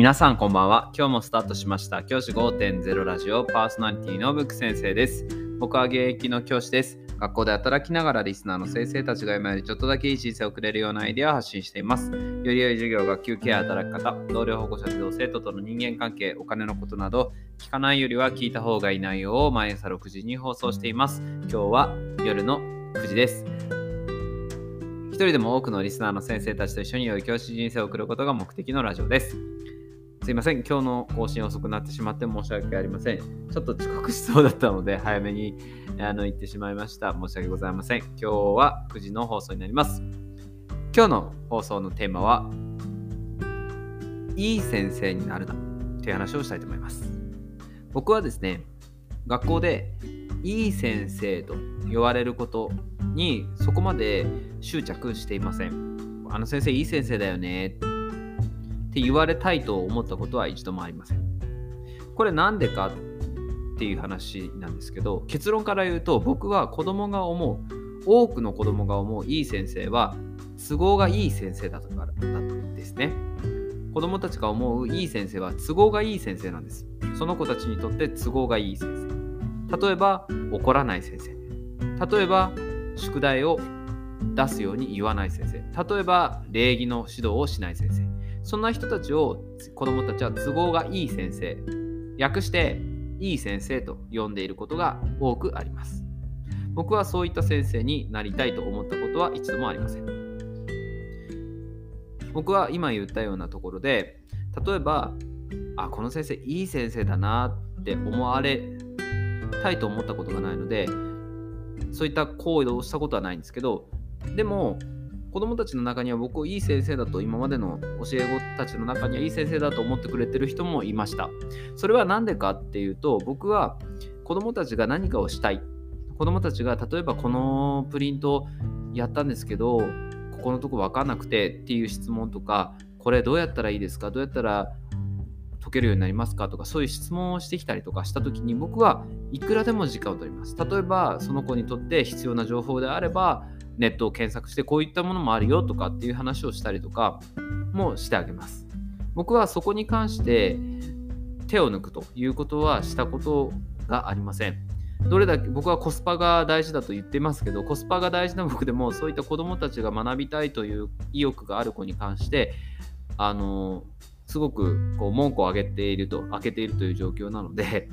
皆さんこんばんは。今日もスタートしました。教師5.0ラジオパーソナリティのブック先生です。僕は現役の教師です。学校で働きながらリスナーの先生たちが今よりちょっとだけいい人生を送れるようなアイデアを発信しています。より良い授業、学級ケア、働き方、同僚保護者、児童生徒との人間関係、お金のことなど、聞かないよりは聞いた方がいい内容を毎朝6時に放送しています。今日は夜の9時です。一人でも多くのリスナーの先生たちと一緒に良い教師人生を送ることが目的のラジオです。すいません、今日の更新遅くなってしまって申し訳ありません。ちょっと遅刻しそうだったので、早めにあの行ってしまいました。申し訳ございません。今日は9時の放送になります。今日の放送のテーマは、いい先生になるなという話をしたいと思います。僕はですね、学校でいい先生と言われることにそこまで執着していません。あの先生いい先生だよねって言われたいと思ったことは一度もありません。これなんでかっていう話なんですけど結論から言うと僕は子供が思う多くの子供が思ういい先生は都合がいい先生だとからなんですね。子供たちが思ういい先生は都合がいい先生なんです。その子たちにとって都合がいい先生。例えば怒らない先生。例えば宿題を出すように言わない先生。例えば礼儀の指導をしない先生。そんな人たちを子供たちは都合がいい先生、訳していい先生と呼んでいることが多くあります。僕はそういった先生になりたいと思ったことは一度もありません。僕は今言ったようなところで、例えば、あ、この先生いい先生だなって思われたいと思ったことがないので、そういった行為をしたことはないんですけど、でも、子供たちの中には僕をいい先生だと今までの教え子たちの中にはいい先生だと思ってくれてる人もいました。それは何でかっていうと僕は子供たちが何かをしたい。子供たちが例えばこのプリントやったんですけどここのとこ分かんなくてっていう質問とかこれどうやったらいいですか？どうやったら解けるようになりますか？とかそういう質問をしてきたりとかした時に僕はいくらでも時間を取ります。例えばその子にとって必要な情報であればネットを検索してこういったものもあるよとかっていう話をしたりとかもしてあげます。僕はそこに関して手を抜くということはしたことがありません。どれだけ僕はコスパが大事だと言ってますけどコスパが大事な僕でもそういった子どもたちが学びたいという意欲がある子に関してあのすごくこう文句を上げていると開けているという状況なので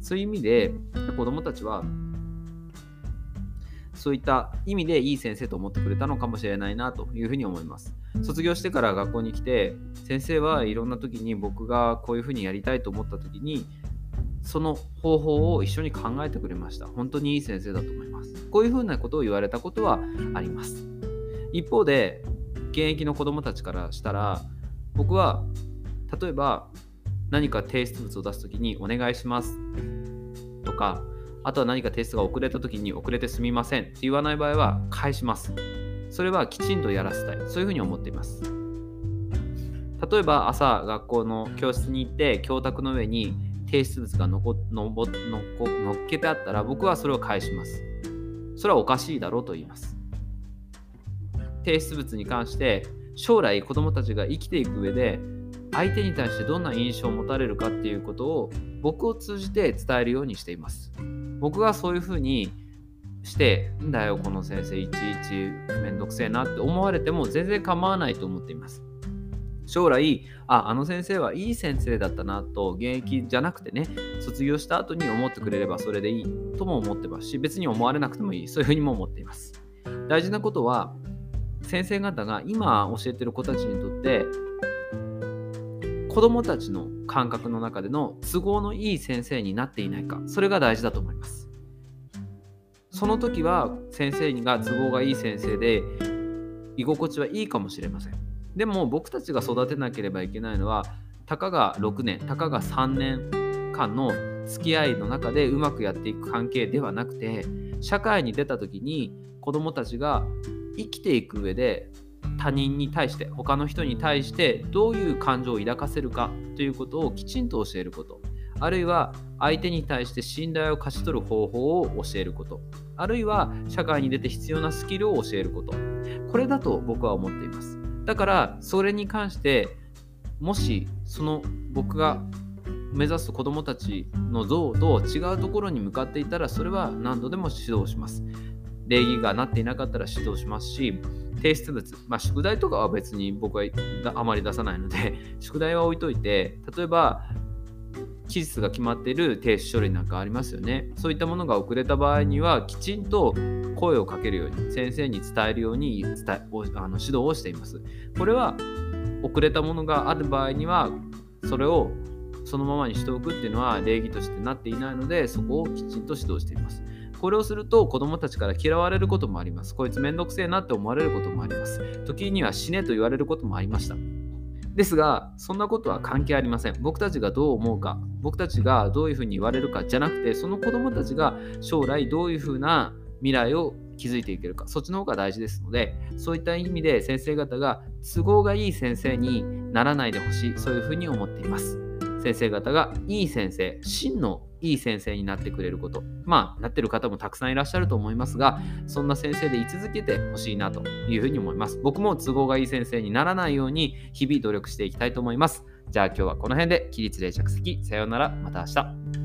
そういう意味で子どもたちはそういった意味でいい先生と思ってくれたのかもしれないなというふうに思います。卒業してから学校に来て、先生はいろんな時に僕がこういうふうにやりたいと思った時に、その方法を一緒に考えてくれました。本当にいい先生だと思います。こういうふうなことを言われたことはあります。一方で、現役の子供たちからしたら、僕は例えば何か提出物を出す時にお願いしますとか、あとは何かテストが遅れた時に遅れてすみませんって言わない場合は返します。それはきちんとやらせたい。そういうふうに思っています。例えば朝学校の教室に行って教託の上に提出物がのこのぼのこのっけてあったら僕はそれを返します。それはおかしいだろうと言います。提出物に関して将来子どもたちが生きていく上で相手に対してどんな印象を持たれるかっていうことを僕を通じて伝えるようにしています。僕がそういうふうにして、んだよ、この先生、いちいちめんどくせえなって思われても全然構わないと思っています。将来、あ、あの先生はいい先生だったなと、現役じゃなくてね、卒業した後に思ってくれればそれでいいとも思ってますし、別に思われなくてもいい、そういうふうにも思っています。大事なことは、先生方が今教えてる子たちにとって、子供たちの感覚の中での都合のいい先生になっていないかそれが大事だと思います。その時は先生が都合がいい先生で居心地はいいかもしれません。でも僕たちが育てなければいけないのはたかが6年たかが3年間の付き合いの中でうまくやっていく関係ではなくて社会に出た時に子供たちが生きていく上で他人に対して他の人に対してどういう感情を抱かせるかということをきちんと教えること。あるいは相手に対して信頼を勝ち取る方法を教えること。あるいは社会に出て必要なスキルを教えること。これだと僕は思っています。だからそれに関してもしその僕が目指す子どもたちの像と違うところに向かっていたらそれは何度でも指導します。礼儀がなっていなかったら指導しますし提出物、まあ、宿題とかは別に僕はあまり出さないので 宿題は置いといて例えば期日が決まっている提出書類なんかありますよね。そういったものが遅れた場合にはきちんと声をかけるように先生に伝えるように伝えあの指導をしています。これは遅れたものがある場合にはそれをそのままにしておくっていうのは礼儀としてなっていないのでそこをきちんと指導しています。これをすると子供たちから嫌われることもありますこいつめんどくせえなって思われることもあります時には死ねと言われることもありましたですが、そんなことは関係ありません。僕たちがどう思うか、僕たちがどういうふうに言われるかじゃなくて、その子供たちが将来どういうふうな未来を築いていけるか、そっちの方が大事ですので、そういった意味で先生方が都合がいい先生にならないでほしい、そういうふうに思っています。先生方がいい先生、真のいい先生になってくれること、まあ、なってる方もたくさんいらっしゃると思いますが、そんな先生で居続けてほしいなというふうに思います。僕も都合がいい先生にならないように、日々努力していきたいと思います。じゃあ今日はこの辺で、起立例着席、さようなら、また明日。